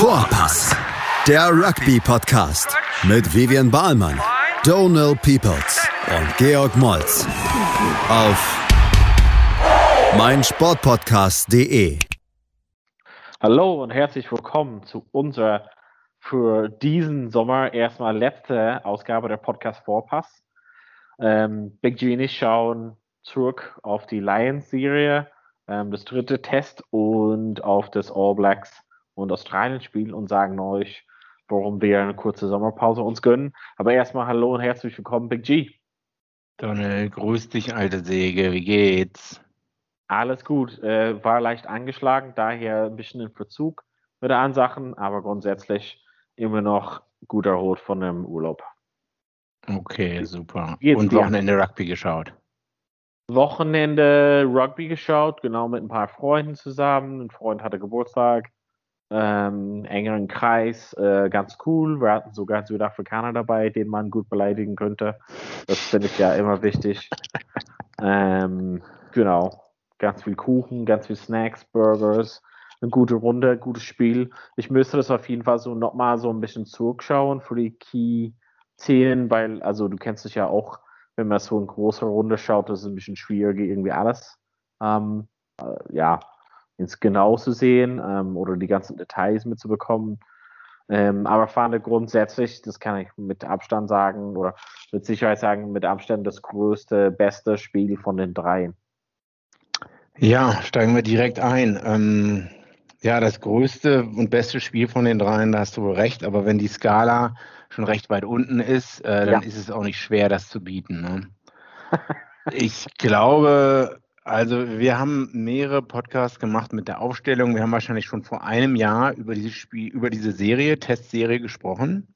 Vorpass, der Rugby-Podcast mit Vivian Bahlmann, Donal Peoples und Georg Moltz auf meinsportpodcast.de. Hallo und herzlich willkommen zu unserer für diesen Sommer erstmal letzte Ausgabe der Podcast Vorpass. Ähm, Big G und ich schauen zurück auf die Lions-Serie, ähm, das dritte Test und auf das All Blacks und Australien-Spiel und sagen euch, warum wir eine kurze Sommerpause uns gönnen. Aber erstmal hallo und herzlich willkommen, Big G. Donald, grüß dich, alte Säge, wie geht's? Alles gut, äh, war leicht angeschlagen, daher ein bisschen in Verzug mit der Sachen, aber grundsätzlich immer noch gut erholt von dem Urlaub. Okay, super. Und Wochenende Rugby geschaut? Wochenende Rugby geschaut, genau mit ein paar Freunden zusammen. Ein Freund hatte Geburtstag ähm, engeren Kreis, äh, ganz cool. Wir hatten sogar Südafrikaner dabei, den man gut beleidigen könnte. Das finde ich ja immer wichtig. ähm, genau, ganz viel Kuchen, ganz viel Snacks, Burgers, eine gute Runde, gutes Spiel. Ich müsste das auf jeden Fall so nochmal so ein bisschen zurückschauen für die Key-Szenen, weil, also du kennst dich ja auch, wenn man so eine große Runde schaut, das ist ein bisschen schwierig, irgendwie alles. Ähm, äh, ja, ins Genau zu sehen ähm, oder die ganzen Details mitzubekommen. Ähm, aber fand grundsätzlich, das kann ich mit Abstand sagen oder mit Sicherheit sagen, mit Abstand das größte, beste Spiel von den dreien. Ja, steigen wir direkt ein. Ähm, ja, das größte und beste Spiel von den dreien, da hast du wohl recht, aber wenn die Skala schon recht weit unten ist, äh, dann ja. ist es auch nicht schwer, das zu bieten. Ne? ich glaube, also wir haben mehrere Podcasts gemacht mit der Aufstellung. Wir haben wahrscheinlich schon vor einem Jahr über dieses Spiel, über diese Serie, Testserie gesprochen.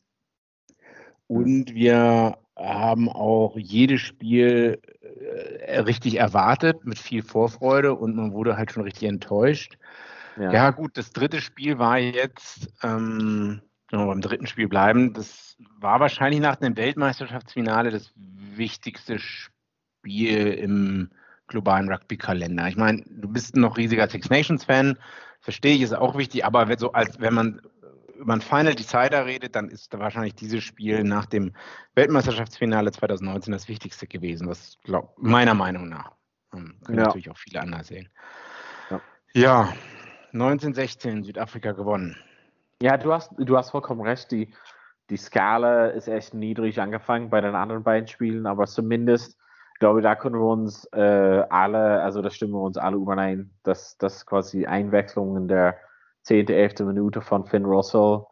Und wir haben auch jedes Spiel äh, richtig erwartet, mit viel Vorfreude und man wurde halt schon richtig enttäuscht. Ja, ja gut, das dritte Spiel war jetzt, ähm, beim dritten Spiel bleiben, das war wahrscheinlich nach dem Weltmeisterschaftsfinale das wichtigste Spiel im globalen Rugby-Kalender. Ich meine, du bist noch riesiger Six Nations-Fan, verstehe ich, ist auch wichtig, aber so als wenn man über ein Final Decider redet, dann ist da wahrscheinlich dieses Spiel nach dem Weltmeisterschaftsfinale 2019 das wichtigste gewesen, was glaub, meiner Meinung nach. Ähm, können ja. natürlich auch viele anders sehen. Ja. ja, 1916 Südafrika gewonnen. Ja, du hast, du hast vollkommen recht. Die, die Skala ist echt niedrig angefangen bei den anderen beiden Spielen, aber zumindest glaube, da können wir uns äh, alle, also da stimmen wir uns alle überein, dass das quasi Einwechslung in der 10., 11. Minute von Finn Russell,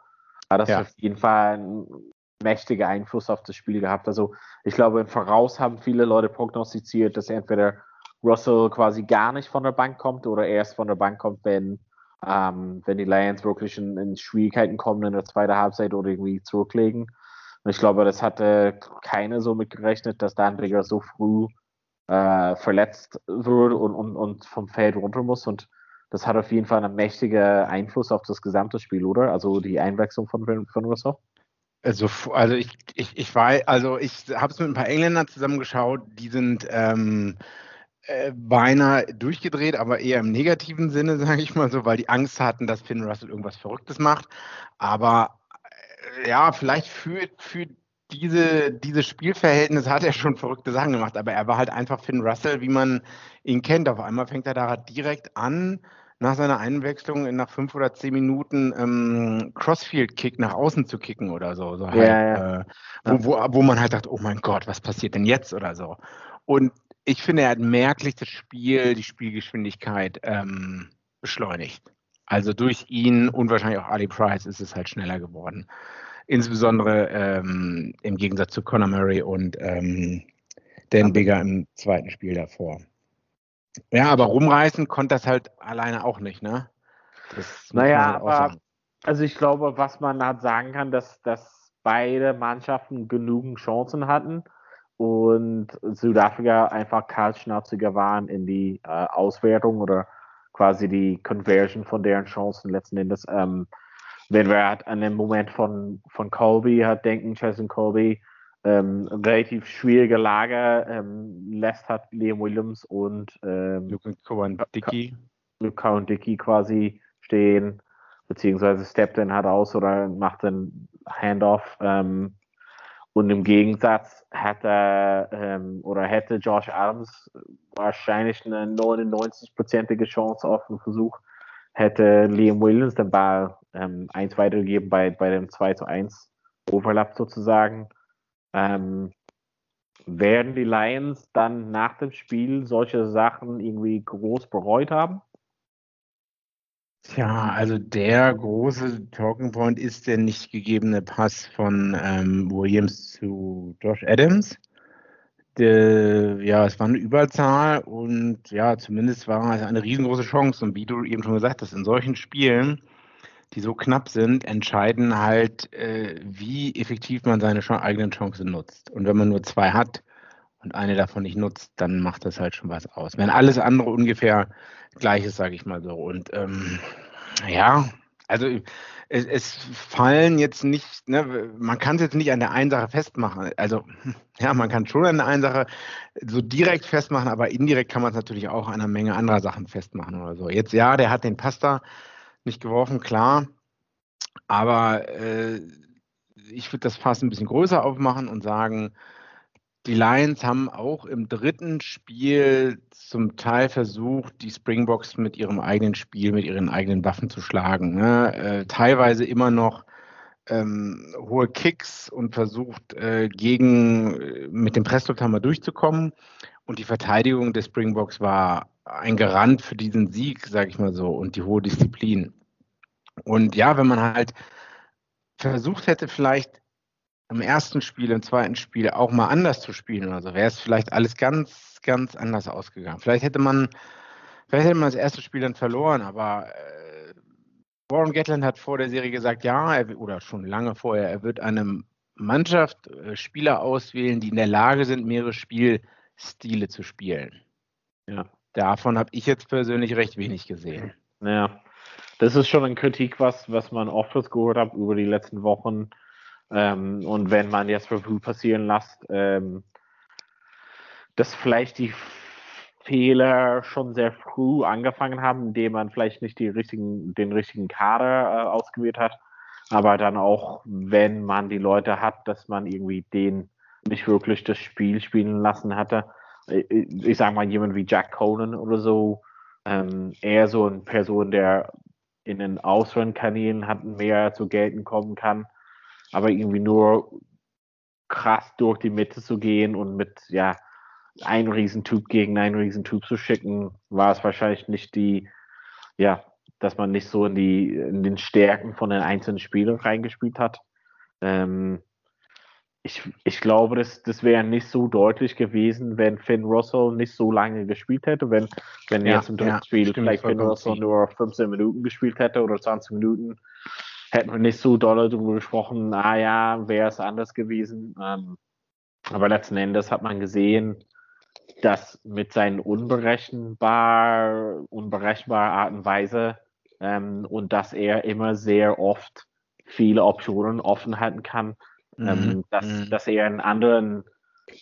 hat das ja. auf jeden Fall einen mächtigen Einfluss auf das Spiel gehabt. Also ich glaube, im Voraus haben viele Leute prognostiziert, dass entweder Russell quasi gar nicht von der Bank kommt oder erst von der Bank kommt, wenn, ähm, wenn die Lions wirklich in, in Schwierigkeiten kommen in der zweiten Halbzeit oder irgendwie zurücklegen. Und ich glaube, das hatte keiner so mitgerechnet, dass Danbigger so früh äh, verletzt wird und, und, und vom Feld runter muss. Und das hat auf jeden Fall einen mächtigen Einfluss auf das gesamte Spiel, oder? Also die Einwechslung von, von Russell. Also, also ich, ich, ich war, also ich habe es mit ein paar Engländern zusammengeschaut, die sind ähm, äh, beinahe durchgedreht, aber eher im negativen Sinne, sage ich mal so, weil die Angst hatten, dass Finn Russell irgendwas Verrücktes macht. Aber ja, vielleicht für, für diese, dieses Spielverhältnis hat er schon verrückte Sachen gemacht, aber er war halt einfach Finn Russell, wie man ihn kennt. Auf einmal fängt er da direkt an, nach seiner Einwechslung nach fünf oder zehn Minuten ähm, Crossfield-Kick nach außen zu kicken oder so. so halt, ja. Äh, wo, wo, wo man halt dachte, oh mein Gott, was passiert denn jetzt oder so. Und ich finde, er hat merklich das Spiel, die Spielgeschwindigkeit ähm, beschleunigt. Also durch ihn und wahrscheinlich auch Ali Price ist es halt schneller geworden. Insbesondere ähm, im Gegensatz zu Conor Murray und ähm, Dan Bigger im zweiten Spiel davor. Ja, aber rumreißen konnte das halt alleine auch nicht, ne? naja, halt aber also ich glaube, was man halt sagen kann, dass, dass beide Mannschaften genügend Chancen hatten und Südafrika einfach kaltschnauziger waren in die äh, Auswertung oder quasi die Conversion von deren Chancen letzten Endes. Ähm, wenn wir halt an den Moment von, von Colby halt denken, Jason Colby, ähm, relativ schwierige Lage, ähm, lässt hat Liam Williams und ähm, Luke Cowan Dickey. Luke Cowan Dickey quasi stehen. beziehungsweise steppt dann halt aus oder macht den Handoff. Ähm, und im Gegensatz hätte ähm, oder hätte Josh Adams wahrscheinlich eine 99-prozentige Chance auf einen Versuch, hätte Liam Williams den Ball ähm, eins weitergegeben bei, bei dem 2 zu 1 Overlap sozusagen. Ähm, werden die Lions dann nach dem Spiel solche Sachen irgendwie groß bereut haben? Tja, also der große Talking Point ist der nicht gegebene Pass von ähm, Williams zu Josh Adams. De, ja, es war eine Überzahl und ja, zumindest war es eine riesengroße Chance. Und wie du eben schon gesagt hast, in solchen Spielen, die so knapp sind, entscheiden halt, äh, wie effektiv man seine eigenen Chancen nutzt. Und wenn man nur zwei hat und eine davon nicht nutzt, dann macht das halt schon was aus. Wenn alles andere ungefähr Gleiches, sage ich mal so. Und ähm, ja, also es, es, fallen jetzt nicht, ne, man kann es jetzt nicht an der einen Sache festmachen. Also ja, man kann schon an der einen Sache so direkt festmachen, aber indirekt kann man es natürlich auch an einer Menge anderer Sachen festmachen oder so. Jetzt ja, der hat den Pasta nicht geworfen, klar, aber äh, ich würde das fast ein bisschen größer aufmachen und sagen, die Lions haben auch im dritten Spiel zum Teil versucht, die Springboks mit ihrem eigenen Spiel, mit ihren eigenen Waffen zu schlagen. Ne? Äh, teilweise immer noch ähm, hohe Kicks und versucht, äh, gegen äh, mit dem Presslufthammer durchzukommen. Und die Verteidigung des Springboks war ein Garant für diesen Sieg, sage ich mal so, und die hohe Disziplin. Und ja, wenn man halt versucht hätte, vielleicht im ersten Spiel, im zweiten Spiel auch mal anders zu spielen oder so, wäre es vielleicht alles ganz, ganz anders ausgegangen. Vielleicht hätte man, vielleicht hätte man das erste Spiel dann verloren, aber äh, Warren Gatland hat vor der Serie gesagt, ja, er, oder schon lange vorher, er wird eine Mannschaft äh, Spieler auswählen, die in der Lage sind, mehrere Spielstile zu spielen. Ja. Davon habe ich jetzt persönlich recht wenig gesehen. Ja, das ist schon eine Kritik, was, was man oft gehört hat über die letzten Wochen ähm, und wenn man jetzt Review passieren lässt, ähm, dass vielleicht die Fehler schon sehr früh angefangen haben, indem man vielleicht nicht die richtigen, den richtigen Kader äh, ausgewählt hat, aber dann auch, wenn man die Leute hat, dass man irgendwie den nicht wirklich das Spiel spielen lassen hatte. Ich, ich sage mal, jemand wie Jack Conan oder so, ähm, eher so eine Person, der in den Ausrennkanälen hat, mehr zu gelten kommen kann aber irgendwie nur krass durch die Mitte zu gehen und mit, ja, ein Riesentyp gegen einen Riesentyp zu schicken, war es wahrscheinlich nicht die, ja, dass man nicht so in die, in den Stärken von den einzelnen Spielern reingespielt hat. Ähm, ich, ich glaube, das, das wäre nicht so deutlich gewesen, wenn Finn Russell nicht so lange gespielt hätte. Wenn, wenn ja, jetzt im dritten ja, Spiel vielleicht Finn Russell nur 15 Minuten gespielt hätte oder 20 Minuten, hätten wir nicht so doll darüber gesprochen, ah ja, wäre es anders gewesen. Ähm, aber letzten Endes hat man gesehen, dass mit seinen unberechenbar, unberechenbaren Art und Weise ähm, und dass er immer sehr oft viele Optionen offen halten kann, mhm. ähm, dass, mhm. dass er einen anderen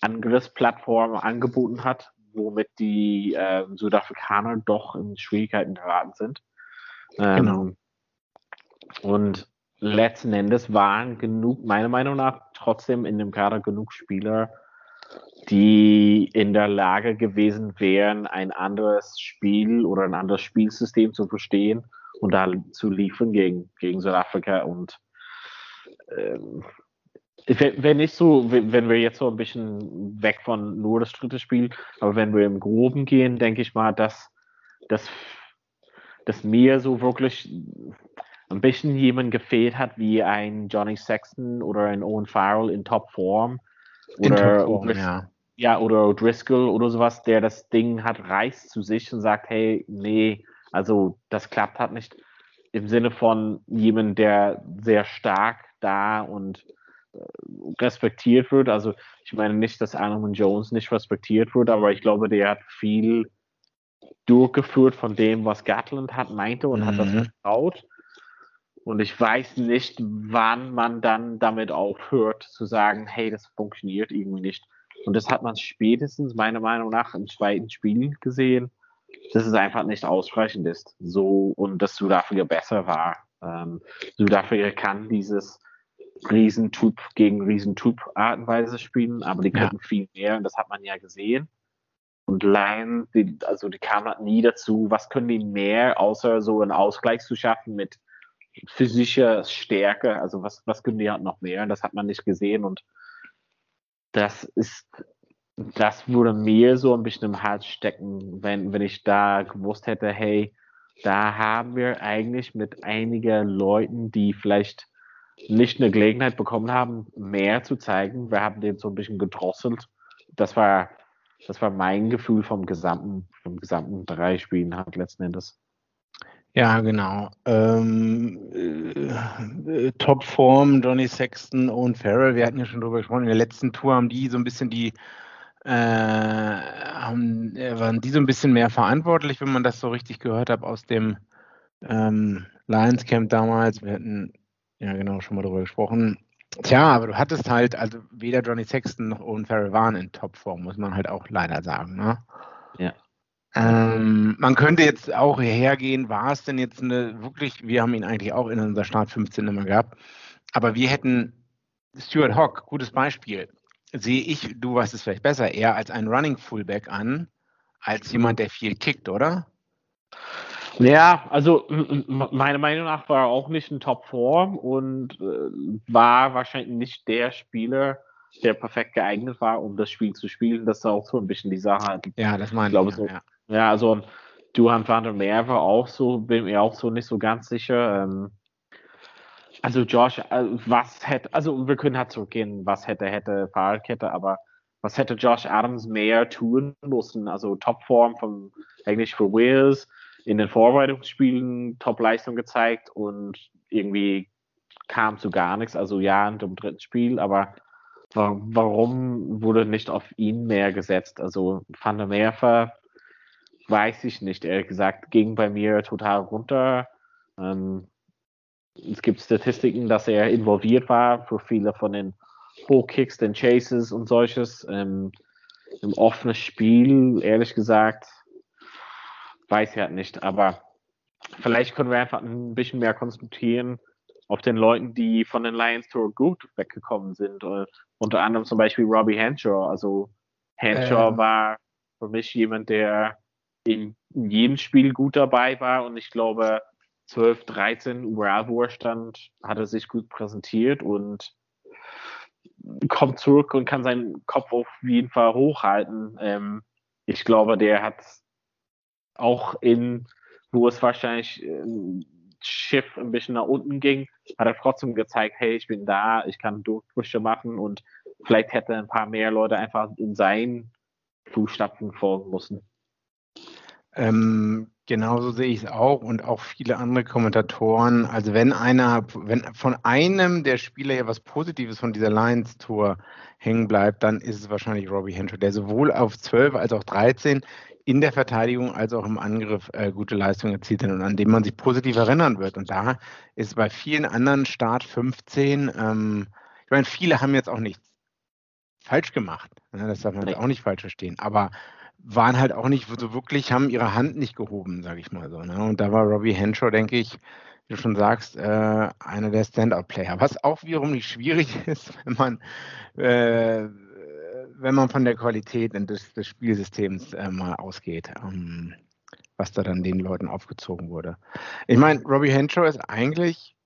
Angriffsplattform angeboten hat, womit die äh, Südafrikaner doch in Schwierigkeiten geraten sind. Ähm, genau. Und letzten Endes waren genug, meiner Meinung nach, trotzdem in dem Kader genug Spieler, die in der Lage gewesen wären, ein anderes Spiel oder ein anderes Spielsystem zu verstehen und da zu liefern gegen, gegen Südafrika. Und ähm, wenn nicht so, wenn wir jetzt so ein bisschen weg von nur das dritte Spiel, aber wenn wir im Groben gehen, denke ich mal, dass, dass, dass mir so wirklich ein bisschen jemand gefehlt hat wie ein Johnny Sexton oder ein Owen Farrell in Topform. Oder, Top ja. ja. oder Driscoll oder sowas, der das Ding hat, reißt zu sich und sagt, hey, nee, also das klappt halt nicht. Im Sinne von jemand, der sehr stark da und äh, respektiert wird. Also ich meine nicht, dass Alan Jones nicht respektiert wird, aber ich glaube, der hat viel durchgeführt von dem, was Gatland hat, meinte und mhm. hat das mhm. vertraut. Und ich weiß nicht, wann man dann damit aufhört zu sagen, hey, das funktioniert irgendwie nicht. Und das hat man spätestens meiner Meinung nach im zweiten Spiel gesehen, dass es einfach nicht ausreichend ist. So und dass Südafrika besser war Ähm, Südafrika kann dieses Riesentyp gegen Riesentyp Art und Weise spielen, aber die können ja. viel mehr und das hat man ja gesehen. Und Lions, die, also die kamen halt nie dazu, was können die mehr, außer so einen Ausgleich zu schaffen mit physischer Stärke, also was, was können die halt noch mehr, das hat man nicht gesehen und das ist, das würde mir so ein bisschen im Herz stecken, wenn, wenn ich da gewusst hätte, hey, da haben wir eigentlich mit einigen Leuten, die vielleicht nicht eine Gelegenheit bekommen haben, mehr zu zeigen. Wir haben den so ein bisschen gedrosselt. Das war, das war mein Gefühl vom gesamten, vom gesamten drei Spielen halt letzten Endes. Ja, genau. Ähm, äh, Topform, Johnny Sexton und Farrell, wir hatten ja schon drüber gesprochen, in der letzten Tour haben die so ein bisschen die, äh, haben, äh, waren die so ein bisschen mehr verantwortlich, wenn man das so richtig gehört hat aus dem ähm, Lions Camp damals. Wir hatten ja genau schon mal drüber gesprochen. Tja, aber du hattest halt, also weder Johnny Sexton noch Owen Farrell waren in Topform, muss man halt auch leider sagen. Ne? Ja. Ähm, man könnte jetzt auch hergehen, war es denn jetzt eine wirklich, wir haben ihn eigentlich auch in unserer Start 15 immer gehabt, aber wir hätten Stuart Hawk, gutes Beispiel, sehe ich, du weißt es vielleicht besser, eher als einen Running Fullback an, als jemand, der viel kickt, oder? Ja, also meiner Meinung nach war er auch nicht in Topform und äh, war wahrscheinlich nicht der Spieler, der perfekt geeignet war, um das Spiel zu spielen. Das ist auch so ein bisschen die Sache. Ja, das meine ich. Glaube, so, ja. Ja, also Duhan van der Meer war auch so, bin mir auch so nicht so ganz sicher. Ähm, also Josh, äh, was hätte, also wir können halt zurückgehen, was hätte, hätte Fahrradkette, aber was hätte Josh Adams mehr tun müssen? Also Topform vom Englisch für Wales, in den Vorbereitungsspielen Top-Leistung gezeigt und irgendwie kam zu gar nichts. Also ja, in dem dritten Spiel, aber warum wurde nicht auf ihn mehr gesetzt? Also Van der Merfer weiß ich nicht, ehrlich gesagt, ging bei mir total runter. Ähm, es gibt Statistiken, dass er involviert war für viele von den Hochkicks, den Chases und solches. Ähm, Im offenen Spiel, ehrlich gesagt, weiß ich halt nicht. Aber vielleicht können wir einfach ein bisschen mehr konzentrieren auf den Leuten, die von den Lions Tour gut weggekommen sind. Uh, unter anderem zum Beispiel Robbie Henshaw. Also Henshaw ähm. war für mich jemand, der in, in, jedem Spiel gut dabei war und ich glaube 12, 13 überall, wo er stand, hat er sich gut präsentiert und kommt zurück und kann seinen Kopf auf jeden Fall hochhalten. Ähm, ich glaube, der hat auch in, wo es wahrscheinlich äh, Schiff ein bisschen nach unten ging, hat er trotzdem gezeigt, hey, ich bin da, ich kann Durchbrüche machen und vielleicht hätte ein paar mehr Leute einfach in seinen Fußstapfen folgen müssen. Ähm, genauso sehe ich es auch und auch viele andere Kommentatoren. Also wenn einer, wenn von einem der Spieler hier was Positives von dieser Lions Tour hängen bleibt, dann ist es wahrscheinlich Robbie Henshaw, der sowohl auf 12 als auch 13 in der Verteidigung als auch im Angriff äh, gute Leistungen erzielt hat und an dem man sich positiv erinnern wird. Und da ist bei vielen anderen Start 15, ähm, ich meine, viele haben jetzt auch nichts falsch gemacht. Ne? Das darf man nee. auch nicht falsch verstehen. Aber waren halt auch nicht so wirklich, haben ihre Hand nicht gehoben, sage ich mal so. Ne? Und da war Robbie Henshaw, denke ich, wie du schon sagst, äh, einer der Standout-Player. Was auch wiederum nicht schwierig ist, wenn man äh, wenn man von der Qualität des, des Spielsystems äh, mal ausgeht, ähm, was da dann den Leuten aufgezogen wurde. Ich meine, Robbie Henshaw ist eigentlich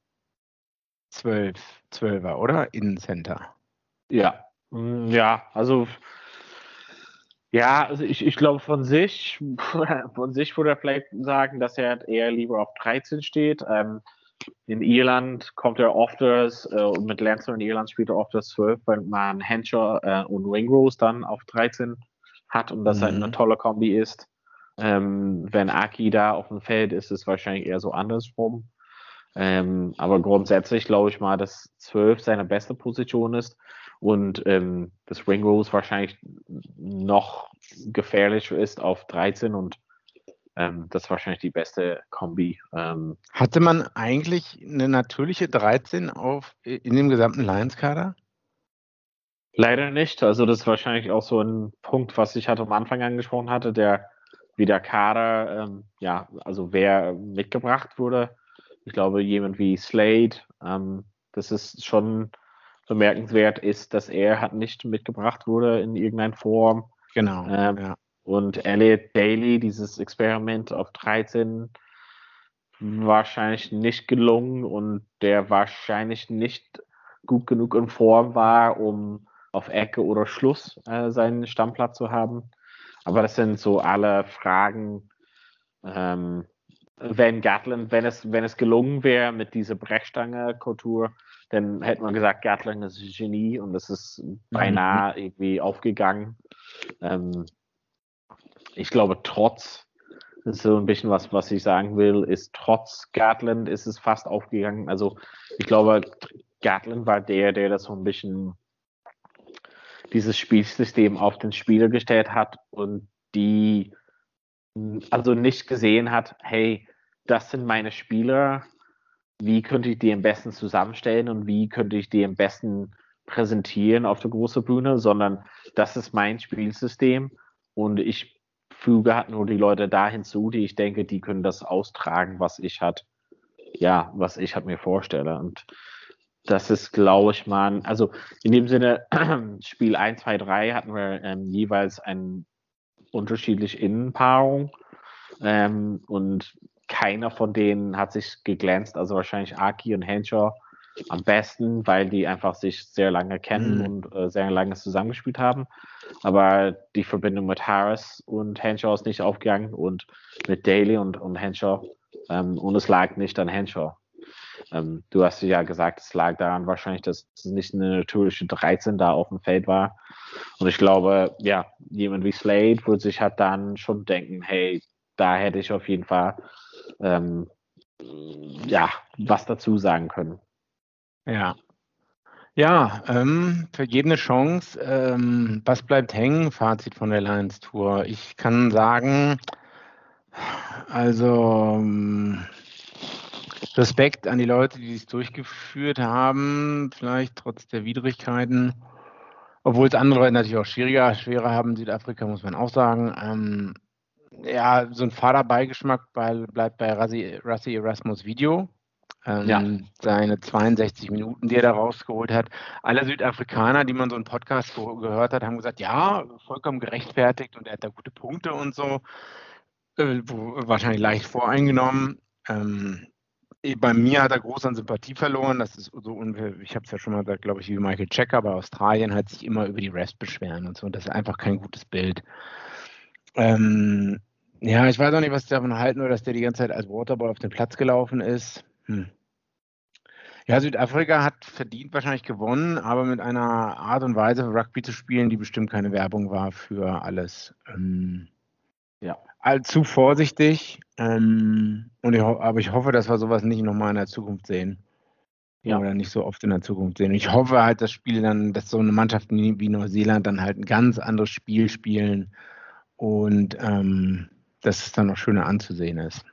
12, 12er, oder? Innencenter. Ja, ja, also ja, also ich, ich glaube von sich, von sich würde er vielleicht sagen, dass er eher lieber auf 13 steht. Ähm, in Irland kommt er oft das, äh, und mit Lancer in Irland spielt er oft das 12, weil man Henshaw äh, und Ringrose dann auf 13 hat und das mhm. halt eine mhm. tolle Kombi ist. Ähm, wenn Aki da auf dem Feld ist, ist es wahrscheinlich eher so andersrum. Ähm, aber grundsätzlich glaube ich mal, dass 12 seine beste Position ist und ähm, das Ringrose wahrscheinlich noch gefährlicher ist auf 13 und ähm, das ist wahrscheinlich die beste Kombi. Ähm, Hatte man eigentlich eine natürliche 13 auf, in dem gesamten Lions-Kader? Leider nicht. Also das ist wahrscheinlich auch so ein Punkt, was ich halt am Anfang angesprochen hatte, der wie der Kader, ähm, ja, also wer mitgebracht wurde, Ich glaube, jemand wie Slade, ähm, das ist schon bemerkenswert, ist, dass er hat nicht mitgebracht wurde in irgendeiner Form. Genau. Ähm, ja. Und Elliot Daly, dieses Experiment auf 13, wahrscheinlich nicht gelungen und der wahrscheinlich nicht gut genug in Form war, um auf Ecke oder Schluss äh, seinen Stammplatz zu haben. Aber das sind so alle Fragen, ähm, wenn Gatlin, wenn es, wenn es gelungen wäre mit dieser Brechstange-Kultur, dann hätte man gesagt, Gatlin ist ein Genie und das ist beinahe mhm. irgendwie aufgegangen. Ähm, ich glaube, trotz, das ist so ein bisschen was, was ich sagen will, ist trotz Gatlin ist es fast aufgegangen. Also ich glaube, Gatlin war der, der das so ein bisschen dieses Spielsystem auf den Spieler gestellt hat und die also nicht gesehen hat, hey, das sind meine Spieler, wie könnte ich die am besten zusammenstellen und wie könnte ich die am besten präsentieren auf der großen Bühne, sondern das ist mein Spielsystem und ich füge halt nur die Leute da hinzu, die ich denke, die können das austragen, was ich halt, ja, was ich halt mir vorstelle. Und das ist, glaube ich, mal, also in dem Sinne, Spiel 1, 2, 3 hatten wir ähm, jeweils eine unterschiedliche Innenpaarung ähm, und keiner von denen hat sich geglänzt, also wahrscheinlich Aki und Henshaw am besten, weil die einfach sich sehr lange kennen mhm. und äh, sehr lange zusammengespielt haben. Aber die Verbindung mit Harris und Henshaw ist nicht aufgegangen und mit Daly und, und Henshaw. Ähm, und es lag nicht an Henshaw. Ähm, du hast ja gesagt, es lag daran wahrscheinlich, dass es nicht eine natürliche 13 da auf dem Feld war. Und ich glaube, ja, jemand wie Slade würde sich halt dann schon denken, hey, da hätte ich auf jeden Fall ähm, ja, was dazu sagen können. Ja. Ja, ähm, vergebene Chance. Ähm, was bleibt hängen? Fazit von der Lions Tour. Ich kann sagen, also ähm, Respekt an die Leute, die es durchgeführt haben, vielleicht trotz der Widrigkeiten. Obwohl es andere Leute natürlich auch schwieriger, schwerer haben. Südafrika muss man auch sagen. Ja, so ein Fahrerbeigeschmack bei, bleibt bei Rassi Erasmus Video. Ähm, ja. Seine 62 Minuten, die er da rausgeholt hat. Alle Südafrikaner, die man so einen Podcast gehört hat, haben gesagt, ja, vollkommen gerechtfertigt und er hat da gute Punkte und so. Äh, wahrscheinlich leicht voreingenommen. Ähm, bei mir hat er groß an Sympathie verloren. Das ist so ich habe es ja schon mal gesagt, glaube ich, wie Michael Checker bei Australien hat sich immer über die Rest beschweren und so. Und das ist einfach kein gutes Bild. Ähm, ja, ich weiß auch nicht, was ich davon halten nur, dass der die ganze Zeit als Waterboy auf den Platz gelaufen ist. Hm. Ja, Südafrika hat verdient wahrscheinlich gewonnen, aber mit einer Art und Weise Rugby zu spielen, die bestimmt keine Werbung war für alles. Ähm, ja, allzu vorsichtig. Ähm, und ich, aber ich hoffe, dass wir sowas nicht nochmal in der Zukunft sehen. Ja. Oder nicht so oft in der Zukunft sehen. Ich hoffe halt, dass Spiele dann, dass so eine Mannschaft wie Neuseeland dann halt ein ganz anderes Spiel spielen und ähm, dass es dann noch schöner anzusehen ist.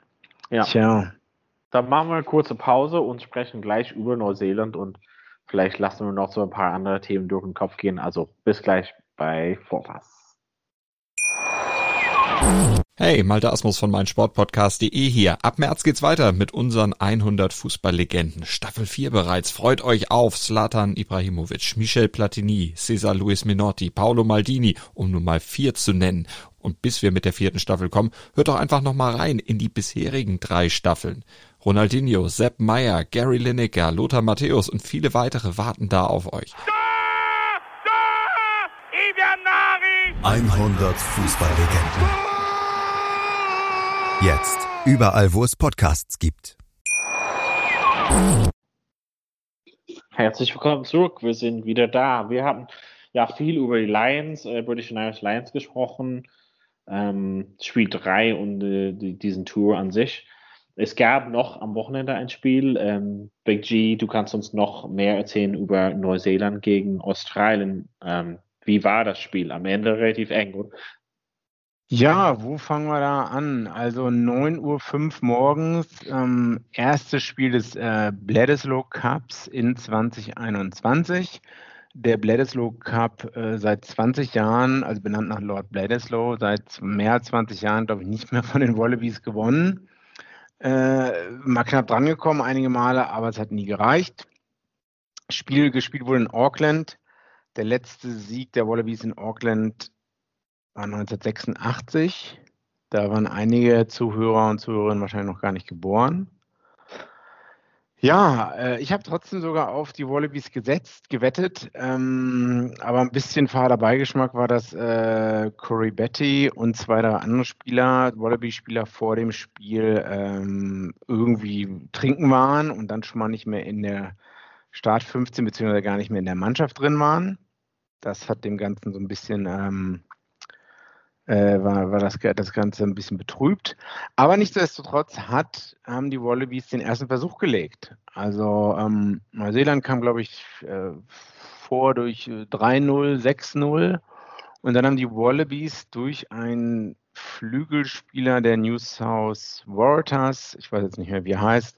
Ja. Tja. Dann machen wir eine kurze Pause und sprechen gleich über Neuseeland und vielleicht lassen wir noch so ein paar andere Themen durch den Kopf gehen. Also bis gleich bei Vorpass. Hey, Malte Asmus von meinsportpodcast.de hier. Ab März geht's weiter mit unseren 100 Fußballlegenden. Staffel 4 bereits. Freut euch auf Zlatan Ibrahimovic, Michel Platini, Cesar Luis Minotti, Paolo Maldini, um nur mal vier zu nennen. Und bis wir mit der vierten Staffel kommen, hört doch einfach noch mal rein in die bisherigen drei Staffeln. Ronaldinho, Sepp Meyer, Gary Lineker, Lothar Matthäus und viele weitere warten da auf euch. 100 Fußballlegenden Jetzt. Überall, wo es Podcasts gibt. Herzlich willkommen zurück. Wir sind wieder da. Wir haben ja viel über die Lions, äh, British Irish Lions gesprochen. Ähm, Spiel 3 und äh, diesen Tour an sich. Es gab noch am Wochenende ein Spiel. Ähm, Big G, du kannst uns noch mehr erzählen über Neuseeland gegen Australien. Ähm, wie war das Spiel? Am Ende relativ eng. Ja, wo fangen wir da an? Also 9.05 Uhr morgens, ähm, erstes Spiel des äh, Bledisloe Cups in 2021. Der Bledisloe Cup äh, seit 20 Jahren, also benannt nach Lord Bledisloe, seit mehr als 20 Jahren, glaube ich, nicht mehr von den Wallabies gewonnen. Äh, mal knapp drangekommen einige Male, aber es hat nie gereicht. Spiel gespielt wurde in Auckland. Der letzte Sieg der Wallabies in Auckland war 1986. Da waren einige Zuhörer und Zuhörerinnen wahrscheinlich noch gar nicht geboren. Ja, äh, ich habe trotzdem sogar auf die Wallabies gesetzt, gewettet, ähm, aber ein bisschen fader Beigeschmack war, dass äh, Corey Betty und zwei drei andere Spieler, Wallaby-Spieler vor dem Spiel ähm, irgendwie trinken waren und dann schon mal nicht mehr in der Start 15 beziehungsweise gar nicht mehr in der Mannschaft drin waren. Das hat dem Ganzen so ein bisschen ähm, äh, war, war das, das Ganze ein bisschen betrübt. Aber nichtsdestotrotz hat, haben die Wallabies den ersten Versuch gelegt. Also ähm, Neuseeland kam, glaube ich, äh, vor durch 3-0, 6-0. Und dann haben die Wallabies durch einen Flügelspieler der New South Waratahs, ich weiß jetzt nicht mehr, wie er heißt,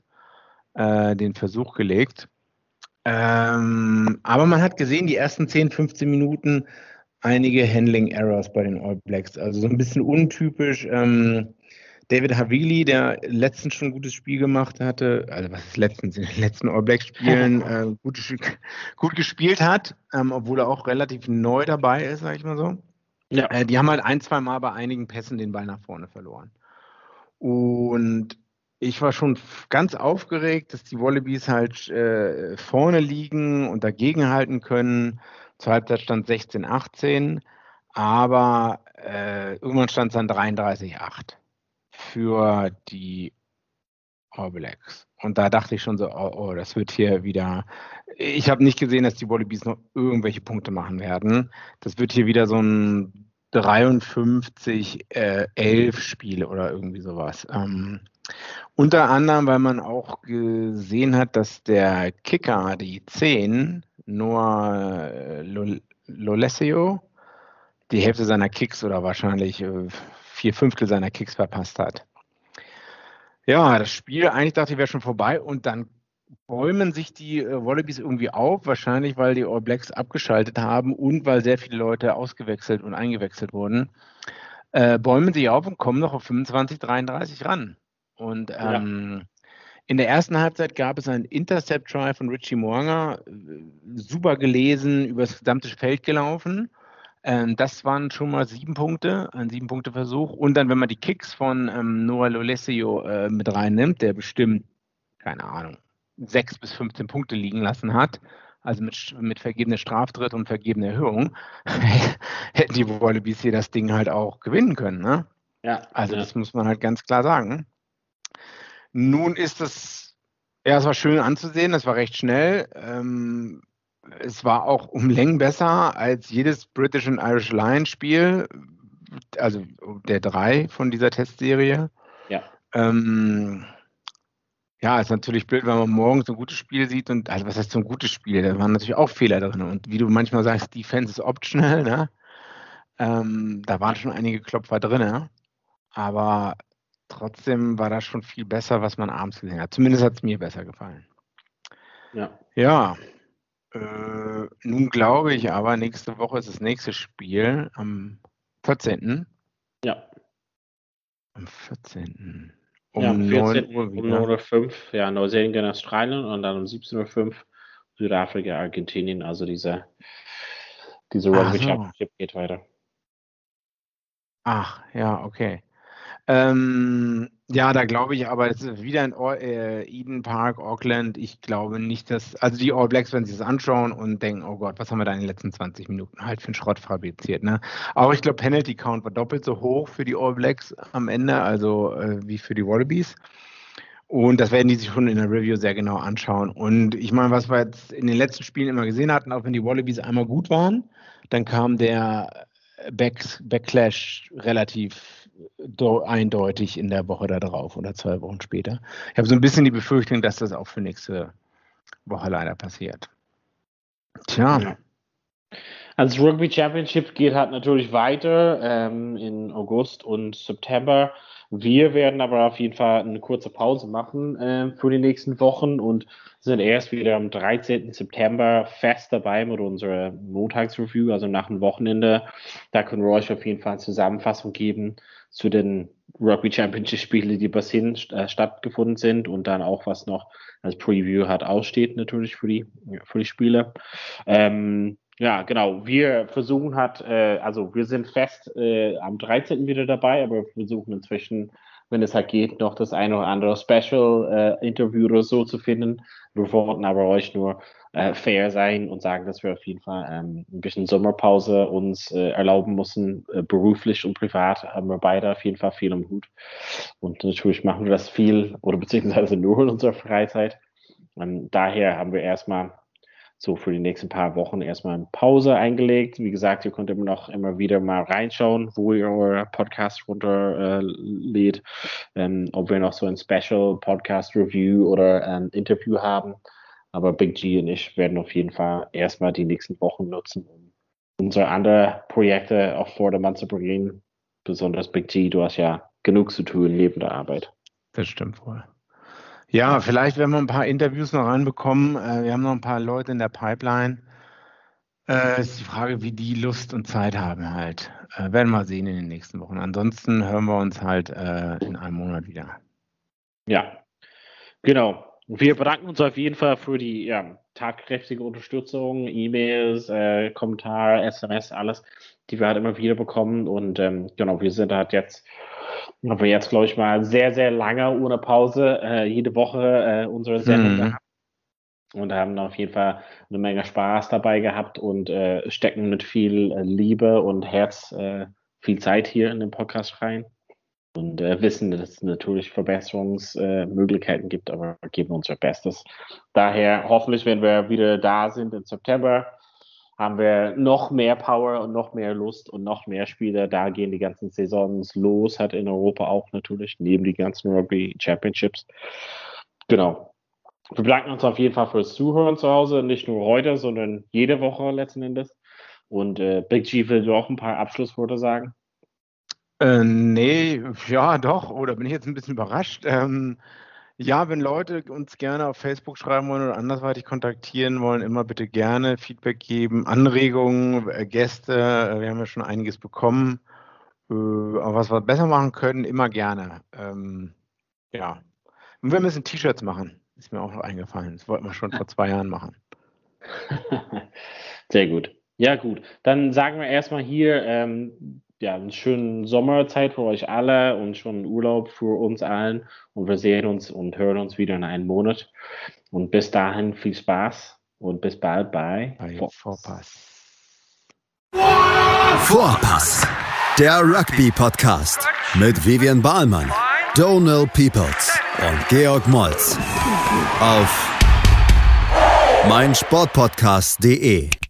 äh, den Versuch gelegt. Ähm, aber man hat gesehen, die ersten 10, 15 Minuten einige Handling Errors bei den All Blacks. Also so ein bisschen untypisch. Ähm, David Havili, der letztens schon ein gutes Spiel gemacht hatte, also was ist letztens in den letzten All Blacks Spielen äh, gut, gut, gespielt hat, ähm, obwohl er auch relativ neu dabei ist, sag ich mal so. Ja. Äh, die haben halt ein, zwei Mal bei einigen Pässen den Ball nach vorne verloren. Und ich war schon ganz aufgeregt, dass die Wallabies halt äh, vorne liegen und dagegenhalten können. Zur Halbzeit stand 16, 18, aber äh, irgendwann stand es dann 33-8 für die All Blacks. Und da dachte ich schon so, oh, oh das wird hier wieder. Ich habe nicht gesehen, dass die Wallabies noch irgendwelche Punkte machen werden. Das wird hier wieder so ein 53, äh, 11 Spiele oder irgendwie sowas. Ähm, unter anderem, weil man auch gesehen hat, dass der Kicker die 10 Noah äh, Lolesio die Hälfte seiner Kicks oder wahrscheinlich äh, vier Fünftel seiner Kicks verpasst hat. Ja, das Spiel, eigentlich dachte ich, wäre schon vorbei und dann bäumen sich die äh, Wallabies irgendwie auf, wahrscheinlich weil die All Blacks abgeschaltet haben und weil sehr viele Leute ausgewechselt und eingewechselt wurden, äh, bäumen sich auf und kommen noch auf 25, 33 ran. Und ähm, ja. In der ersten Halbzeit gab es einen Intercept-Try von Richie Moanga, super gelesen, übers gesamte Feld gelaufen. Ähm, das waren schon mal sieben Punkte, ein Sieben-Punkte-Versuch. Und dann, wenn man die Kicks von ähm, Noah Lolesio äh, mit reinnimmt, der bestimmt, keine Ahnung, sechs bis 15 Punkte liegen lassen hat, also mit, mit vergebener Straftritt und vergebener Erhöhung, hätten die Wallabies hier das Ding halt auch gewinnen können. Ne? Ja. Also ja. das muss man halt ganz klar sagen. Nun ist es, ja, es war schön anzusehen, es war recht schnell. Ähm, es war auch um Längen besser als jedes British and Irish Lion Spiel, also der drei von dieser Testserie. Ja. Ähm, ja, ist natürlich blöd, wenn man morgens ein gutes Spiel sieht und, also was heißt so ein gutes Spiel? Da waren natürlich auch Fehler drin. Und wie du manchmal sagst, Defense ist optional, ne? Ähm, da waren schon einige Klopfer drin, ne? aber trotzdem war das schon viel besser, was man abends gesehen hat. Zumindest hat es mir besser gefallen. Ja. Ja. Äh, nun glaube ich aber, nächste Woche ist das nächste Spiel am 14. Ja. Am 14. Um ja, 14 Uhr wieder. Um 9.05 Uhr, ja, Neuseeland gegen Australien und dann um 17.05 Uhr Südafrika, Argentinien. Also diese, diese Rugby so. Championship geht weiter. Ach, ja, okay. Ähm, ja, da glaube ich aber, es ist wieder in äh, Eden Park, Auckland. Ich glaube nicht, dass, also die All Blacks, wenn sie es anschauen und denken, oh Gott, was haben wir da in den letzten 20 Minuten halt für einen Schrott fabriziert. Ne? Auch ich glaube, Penalty Count war doppelt so hoch für die All Blacks am Ende, also äh, wie für die Wallabies. Und das werden die sich schon in der Review sehr genau anschauen. Und ich meine, was wir jetzt in den letzten Spielen immer gesehen hatten, auch wenn die Wallabies einmal gut waren, dann kam der Back Backlash relativ eindeutig in der Woche darauf oder zwei Wochen später. Ich habe so ein bisschen die Befürchtung, dass das auch für nächste Woche leider passiert. Tja. Also das Rugby Championship geht halt natürlich weiter ähm, in August und September. Wir werden aber auf jeden Fall eine kurze Pause machen äh, für die nächsten Wochen und sind erst wieder am 13. September fest dabei mit unserer Montagsreview, also nach dem Wochenende. Da können wir euch auf jeden Fall eine Zusammenfassung geben zu den Rugby Championship Spiele, die bis hin äh, stattgefunden sind und dann auch was noch als Preview hat aussteht natürlich für die für die Spiele. Ähm, ja, genau. Wir versuchen hat, äh, also wir sind fest äh, am 13. wieder dabei, aber wir versuchen inzwischen, wenn es halt geht, noch das eine oder andere Special äh, oder so zu finden. Wir wollten aber euch nur äh, fair sein und sagen, dass wir auf jeden Fall ähm, ein bisschen Sommerpause uns äh, erlauben müssen, äh, beruflich und privat haben wir beide auf jeden Fall viel im Hut. Und natürlich machen wir das viel oder beziehungsweise nur in unserer Freizeit. Und daher haben wir erstmal so für die nächsten paar Wochen erstmal eine Pause eingelegt. Wie gesagt, ihr könnt immer noch immer wieder mal reinschauen, wo ihr euer Podcast runterlädt, äh, ähm, ob wir noch so ein Special Podcast Review oder ein Interview haben. Aber Big G und ich werden auf jeden Fall erstmal die nächsten Wochen nutzen, um unsere anderen Projekte auf Vordermann zu bringen. Besonders Big G, du hast ja genug zu tun neben der Arbeit. Das stimmt wohl. Ja, vielleicht werden wir ein paar Interviews noch reinbekommen. Äh, wir haben noch ein paar Leute in der Pipeline. Äh, ist die Frage, wie die Lust und Zeit haben halt. Äh, werden wir sehen in den nächsten Wochen. Ansonsten hören wir uns halt äh, in einem Monat wieder. Ja, genau. Wir bedanken uns auf jeden Fall für die ja, tatkräftige Unterstützung, E-Mails, äh, Kommentare, SMS, alles, die wir halt immer wieder bekommen. Und ähm, genau, wir sind halt jetzt, haben wir jetzt, glaube ich, mal sehr, sehr lange ohne Pause äh, jede Woche äh, unsere Sendung mhm. gehabt. Und haben auf jeden Fall eine Menge Spaß dabei gehabt und äh, stecken mit viel äh, Liebe und Herz äh, viel Zeit hier in den Podcast rein und äh, wissen, dass es natürlich Verbesserungsmöglichkeiten gibt, aber geben unser Bestes. Daher hoffentlich, wenn wir wieder da sind im September, haben wir noch mehr Power und noch mehr Lust und noch mehr Spieler. Da gehen die ganzen Saisons los, hat in Europa auch natürlich, neben die ganzen Rugby Championships. Genau. Wir bedanken uns auf jeden Fall fürs Zuhören zu Hause, nicht nur heute, sondern jede Woche letzten Endes. Und äh, Big G will auch ein paar Abschlussworte sagen. Äh, nee, ja, doch. Oder bin ich jetzt ein bisschen überrascht? Ähm, ja, wenn Leute uns gerne auf Facebook schreiben wollen oder andersweitig kontaktieren wollen, immer bitte gerne Feedback geben, Anregungen, äh, Gäste. Äh, wir haben ja schon einiges bekommen. Äh, aber was wir besser machen können, immer gerne. Ähm, ja. Und wir müssen T-Shirts machen. Ist mir auch noch eingefallen. Das wollten wir schon vor zwei Jahren machen. Sehr gut. Ja, gut. Dann sagen wir erstmal hier, ähm, ja, eine schöne Sommerzeit für euch alle und schon Urlaub für uns allen. Und wir sehen uns und hören uns wieder in einem Monat. Und bis dahin viel Spaß und bis bald bei, bei Vorpass. Vorpass, der Rugby-Podcast mit Vivian Bahlmann, Donald Peoples und Georg Moltz auf meinsportpodcast.de.